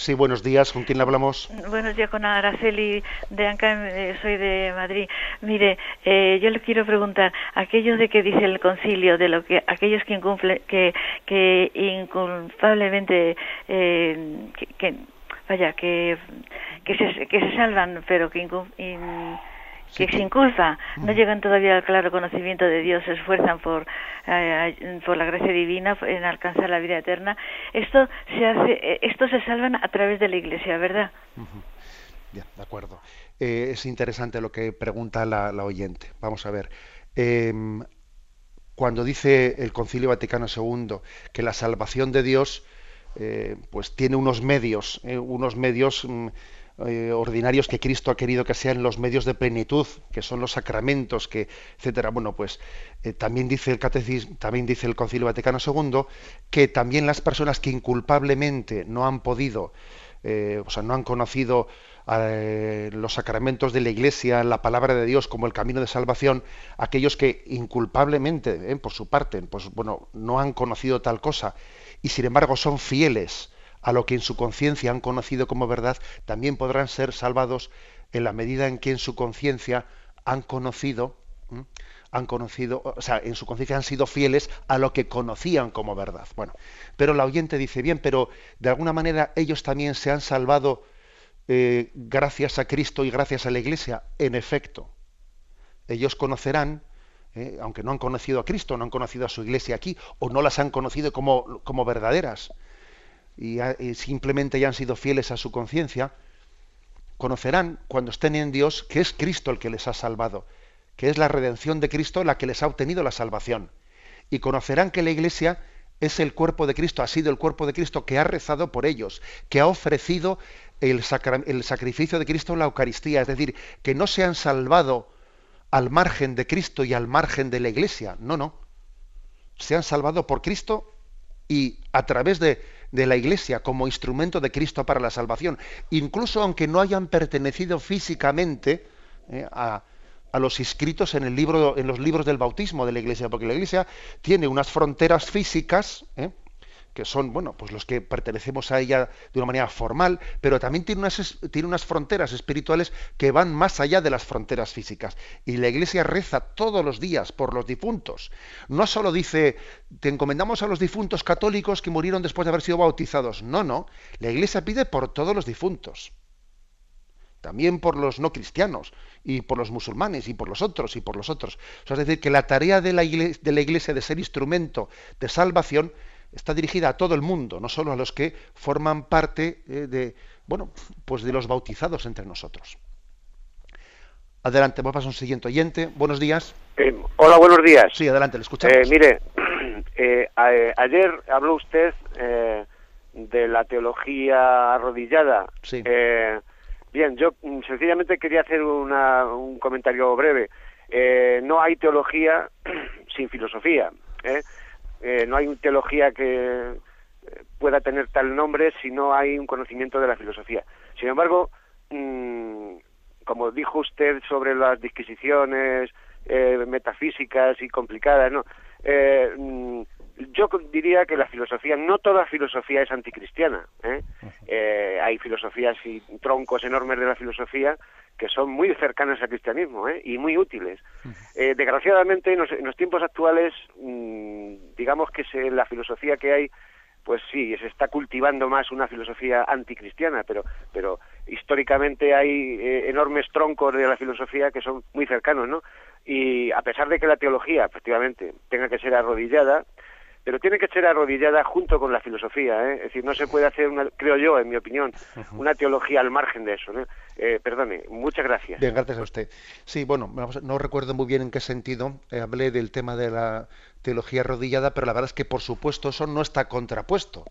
Sí, buenos días. ¿Con quién le hablamos? Buenos días, con Araceli de Anca, eh, soy de Madrid. Mire, eh, yo le quiero preguntar, aquello de que dice el concilio, de lo que aquellos que incumple, que, que inculpablemente, eh, que, vaya, que, que, se, que se salvan, pero que que sin culpa no llegan todavía al claro conocimiento de Dios, se esfuerzan por, eh, por la gracia divina en alcanzar la vida eterna. Esto se hace, eh, esto se salvan a través de la Iglesia, ¿verdad? de acuerdo. Eh, es interesante lo que pregunta la, oyente. Vamos a ver. Em, cuando dice el Concilio Vaticano II que la salvación de Dios eh, pues tiene unos medios, eh, unos medios mm, ordinarios que Cristo ha querido que sean los medios de plenitud, que son los sacramentos, que, etcétera. Bueno, pues también dice el catecismo, también dice el Concilio Vaticano II que también las personas que inculpablemente no han podido, o sea, no han conocido eh, los sacramentos de la Iglesia, la palabra de Dios como el camino de salvación, aquellos que inculpablemente, eh, por su parte, pues bueno, no han conocido tal cosa y sin embargo son fieles a lo que en su conciencia han conocido como verdad, también podrán ser salvados en la medida en que en su conciencia han conocido, han conocido, o sea, en su conciencia han sido fieles a lo que conocían como verdad. Bueno, pero la oyente dice bien, pero de alguna manera ellos también se han salvado eh, gracias a Cristo y gracias a la Iglesia? En efecto, ellos conocerán, eh, aunque no han conocido a Cristo, no han conocido a su Iglesia aquí, o no las han conocido como, como verdaderas, y, simplemente ya han sido fieles a su conciencia, conocerán cuando estén en Dios que es Cristo el que les ha salvado, que es la redención de Cristo la que les ha obtenido la salvación. Y conocerán que la Iglesia es el cuerpo de Cristo, ha sido el cuerpo de Cristo que ha rezado por ellos, que ha ofrecido el, sacrificio de Cristo en la Eucaristía, es decir, que no se han salvado al margen de Cristo y al margen de la Iglesia, no, no. Se han salvado por Cristo y a través de, la Iglesia como instrumento de Cristo para la salvación, incluso aunque no hayan pertenecido físicamente eh, a, los inscritos en, el libro, en los libros del bautismo de la Iglesia, porque la Iglesia tiene unas fronteras físicas, eh, que son, bueno, pues los que pertenecemos a ella de una manera formal, pero también tiene unas, tiene unas fronteras espirituales que van más allá de las fronteras físicas. Y la Iglesia reza todos los días por los difuntos. No solo dice, te encomendamos a los difuntos católicos que murieron después de haber sido bautizados. No, no. La Iglesia pide por todos los difuntos. También por los no cristianos, y por los musulmanes, y por los otros, y por los otros. es decir, que la tarea de la, de la Iglesia de ser instrumento de salvación está dirigida a todo el mundo, no solo a los que forman parte eh, de, bueno, pues de los bautizados entre nosotros. Adelante, vamos a un siguiente oyente. Buenos días. Eh, hola, buenos días. Sí, adelante, le escuchamos. Eh, mire, ayer habló usted de la teología arrodillada. Sí. bien, yo mm, sencillamente quería hacer un comentario breve. no hay teología sin filosofía. ¿eh? Eh, no hay teología que eh, pueda tener tal nombre si no hay un conocimiento de la filosofía. Sin embargo, mm, como dijo usted sobre las disquisiciones eh, metafísicas y complicadas, ¿no? Mm, yo diría que la filosofía, no toda filosofía es anticristiana. hay filosofías y troncos enormes de la filosofía que son muy cercanas al cristianismo ¿eh? y muy útiles. Eh, desgraciadamente, en los, tiempos actuales, mm, digamos que se, la filosofía que hay, pues sí, se está cultivando más una filosofía anticristiana, pero, pero históricamente hay eh, enormes troncos de la filosofía que son muy cercanos, ¿no? Y a pesar de que la teología, efectivamente, tenga que ser arrodillada, pero tiene que ser arrodillada junto con la filosofía, ¿eh? es decir, no se puede hacer, una, creo yo, en mi opinión, una teología al margen de eso. ¿no? Eh, perdone, muchas gracias. Bien, gracias a usted. Sí, bueno, no recuerdo muy bien en qué sentido eh, hablé del tema de la teología arrodillada, pero la verdad es que, por supuesto, eso no está contrapuesto.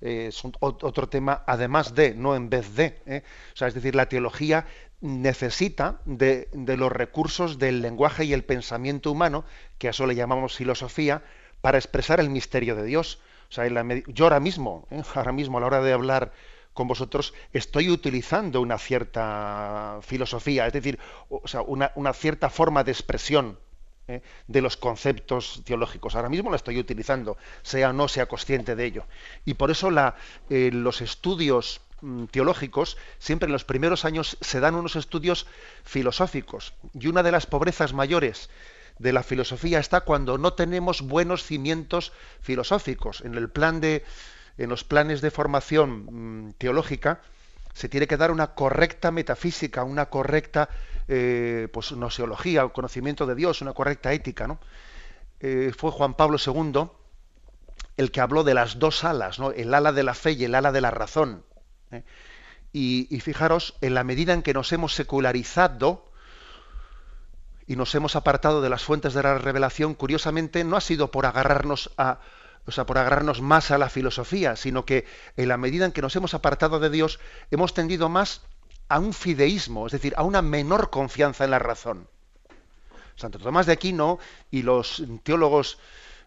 es otro tema, además de, no en vez de. O sea, es decir, la teología necesita de, de los recursos del lenguaje y el pensamiento humano, que a eso le llamamos filosofía, para expresar el misterio de Dios. O sea, yo ahora mismo, ¿eh? ahora mismo a la hora de hablar con vosotros, estoy utilizando una cierta filosofía, es decir, o sea, una, cierta forma de expresión ¿eh? de los conceptos teológicos. Ahora mismo la estoy utilizando, sea o no sea consciente de ello. Y por eso eh, los estudios mm, teológicos, siempre en los primeros años se dan unos estudios filosóficos. Y una de las pobrezas mayores de la filosofía está cuando no tenemos buenos cimientos filosóficos. En el plan de, en los planes de formación mm, teológica se tiene que dar una correcta metafísica, una correcta eh, pues nosiología, conocimiento de Dios, una correcta ética. ¿no? Eh, fue Juan Pablo II el que habló de las dos alas, ¿no? el ala de la fe y el ala de la razón. ¿eh? Y, fijaros, en la medida en que nos hemos secularizado y nos hemos apartado de las fuentes de la revelación, curiosamente no ha sido por agarrarnos a, o sea, por agarrarnos más a la filosofía, sino que en la medida en que nos hemos apartado de Dios, hemos tendido más a un fideísmo, es decir, a una menor confianza en la razón. Santo Tomás de Aquino y los teólogos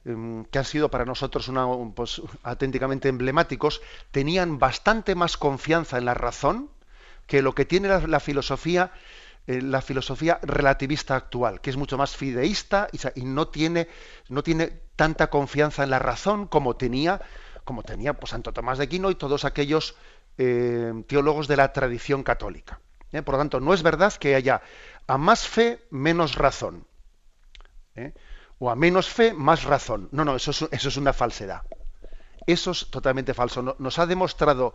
em, que han sido para nosotros una, pues, auténticamente emblemáticos, tenían bastante más confianza en la razón que lo que tiene la, filosofía eh, la filosofía relativista actual, que es mucho más fideísta y, no, tiene, no tiene tanta confianza en la razón como tenía, como tenía pues, Santo Tomás de Aquino y todos aquellos eh, teólogos de la tradición católica. ¿eh? Por lo tanto, no es verdad que haya a más fe, menos razón. O a menos fe, más razón. No, no, eso es, eso es una falsedad. Eso es totalmente falso. Nos ha demostrado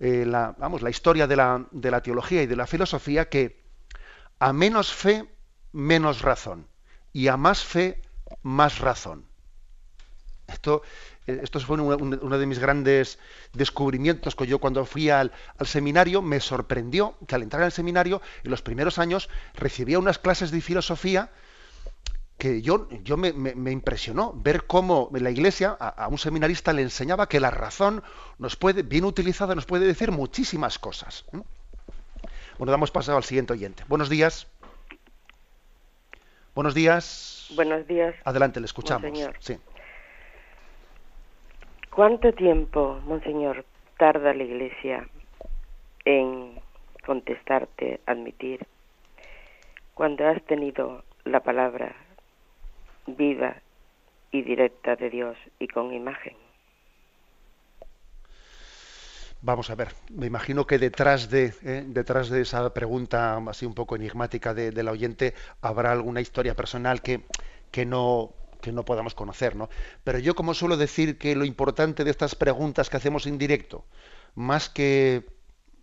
la, vamos, la historia de la, de la teología y de la filosofía que a menos fe, menos razón. Y a más fe, más razón. Esto eh, esto fue uno, de mis grandes descubrimientos que yo cuando fui al, seminario me sorprendió que al entrar al seminario en los primeros años recibía unas clases de filosofía que yo, yo me, impresionó ver cómo la iglesia a, un seminarista le enseñaba que la razón nos puede, bien utilizada, nos puede decir muchísimas cosas. Bueno, damos paso al siguiente oyente. Buenos días. Buenos días. Buenos días. Adelante, le escuchamos. Sí. ¿Cuánto tiempo, Monseñor, tarda la Iglesia en contestarte, admitir, cuando has tenido la palabra viva y directa de Dios y con imagen? Vamos a ver, me imagino que detrás de, eh, detrás de esa pregunta así un poco enigmática de, la oyente habrá alguna historia personal que, que no que no podamos conocer, ¿no? Pero yo como suelo decir que lo importante de estas preguntas que hacemos en directo, más que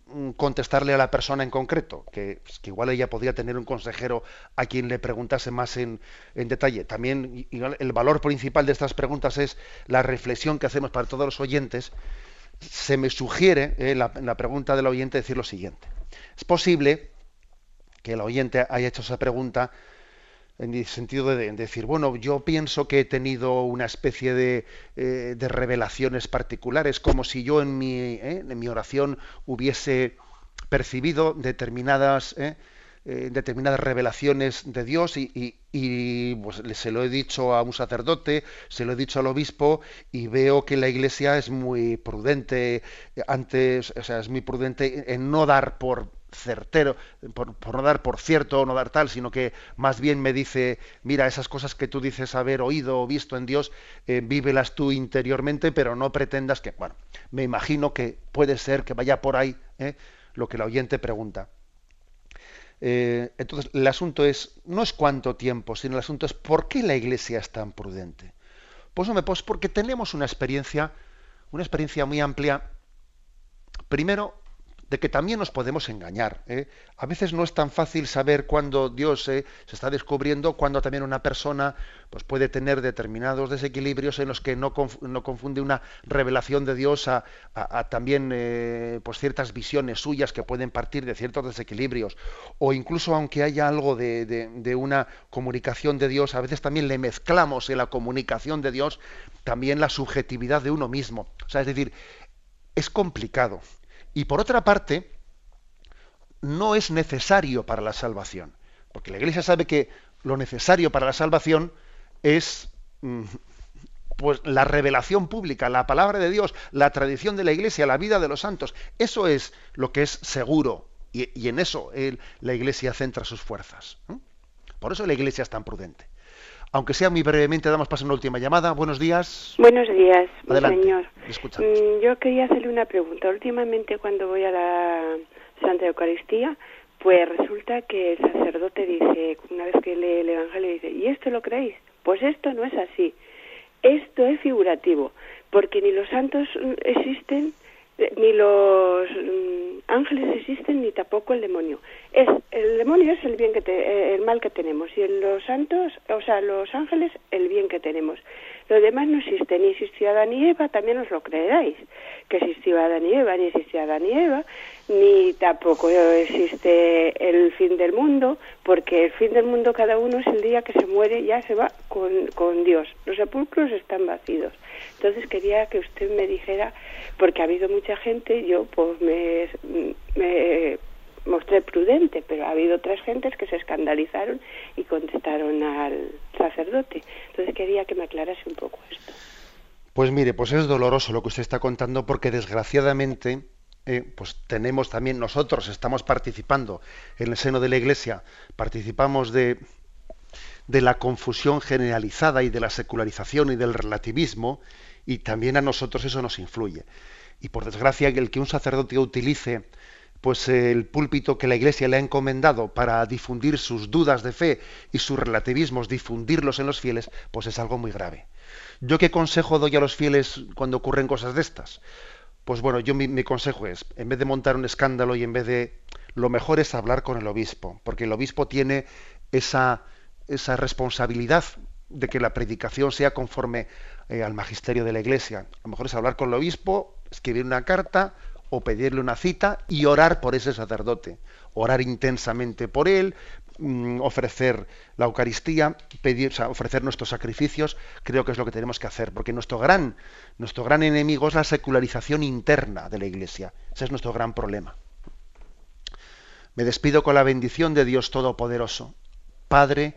mm, contestarle a la persona en concreto, que, pues, que, igual ella podría tener un consejero a quien le preguntase más en, en detalle. También el valor principal de estas preguntas es la reflexión que hacemos para todos los oyentes. Se me sugiere eh, la, pregunta del oyente decir lo siguiente. Es posible que el oyente haya hecho esa pregunta en el sentido de, decir, bueno, yo pienso que he tenido una especie de, eh, revelaciones particulares, como si yo en mi, eh, en mi oración hubiese percibido determinadas, eh, determinadas revelaciones de Dios y, pues, se lo he dicho a un sacerdote, se lo he dicho al obispo y veo que la Iglesia es muy prudente antes, o sea, es muy prudente en no dar por certero, por, no dar por cierto o no dar tal, sino que más bien me dice, mira, esas cosas que tú dices haber oído o visto en Dios, eh, vívelas tú interiormente, pero no pretendas que, bueno, me imagino que puede ser que vaya por ahí ¿eh? lo que el oyente pregunta. Eh, entonces, el asunto es, no es cuánto tiempo, sino el asunto es por qué la Iglesia es tan prudente. Pues, me pues porque tenemos una experiencia, una experiencia muy amplia, primero de que también nos podemos engañar. ¿eh? A veces no es tan fácil saber cuándo Dios eh, se está descubriendo, cuándo también una persona pues, puede tener determinados desequilibrios en los que no, confunde una revelación de Dios a, también eh, pues ciertas visiones suyas que pueden partir de ciertos desequilibrios. O incluso aunque haya algo de, de una comunicación de Dios, a veces también le mezclamos en la comunicación de Dios también la subjetividad de uno mismo. O sea, es decir, es complicado. Y por otra parte, no es necesario para la salvación, porque la Iglesia sabe que lo necesario para la salvación es mm, pues la revelación pública, la palabra de Dios, la tradición de la Iglesia, la vida de los santos. Eso es lo que es seguro y, en eso la Iglesia centra sus fuerzas. Por eso la Iglesia es tan prudente. Aunque sea muy brevemente, damos paso a una última llamada. Buenos días. Buenos días, señor. Mm, yo quería hacerle una pregunta. Últimamente, cuando voy a la Santa Eucaristía, pues resulta que el sacerdote dice, una vez que lee el Evangelio, dice, ¿y esto lo creéis? Pues esto no es así. Esto es figurativo, porque ni los santos existen, ni los mm, ángeles existen ni tampoco el demonio. Es el demonio es el bien que eh, el mal que tenemos y en los santos, o sea, los ángeles el bien que tenemos. Lo demás no existe, ni existió Adán y Eva, también os lo creeráis, que existió Adán y Eva, ni existió Adán y Eva, ni tampoco existe el fin del mundo, porque el fin del mundo cada uno es el día que se muere, ya se va con, con Dios. Los sepulcros están vacíos. Entonces quería que usted me dijera, porque ha habido mucha gente, yo pues me, me mostré prudente, pero ha habido otras gentes que se escandalizaron y contestaron al sacerdote. Entonces quería que me aclarase un poco esto. Pues mire, pues es doloroso lo que usted está contando porque desgraciadamente eh, pues tenemos también nosotros, estamos participando en el seno de la Iglesia, participamos de, de la confusión generalizada y de la secularización y del relativismo y también a nosotros eso nos influye. Y por desgracia el que un sacerdote utilice pues el púlpito que la Iglesia le ha encomendado para difundir sus dudas de fe y sus relativismos, difundirlos en los fieles, pues es algo muy grave. ¿Yo qué consejo doy a los fieles cuando ocurren cosas de estas? Pues bueno, yo mi, consejo es, en vez de montar un escándalo y en vez de... Lo mejor es hablar con el obispo, porque el obispo tiene esa, esa responsabilidad de que la predicación sea conforme eh, al magisterio de la Iglesia. A lo mejor es hablar con el obispo, escribir una carta o pedirle una cita y orar por ese sacerdote, orar intensamente por él, mm, ofrecer la Eucaristía, pedir, ofrecer nuestros sacrificios, creo que es lo que tenemos que hacer, porque nuestro gran, nuestro gran enemigo es la secularización interna de la Iglesia. Ese es nuestro gran problema. Me despido con la bendición de Dios Todopoderoso, Padre,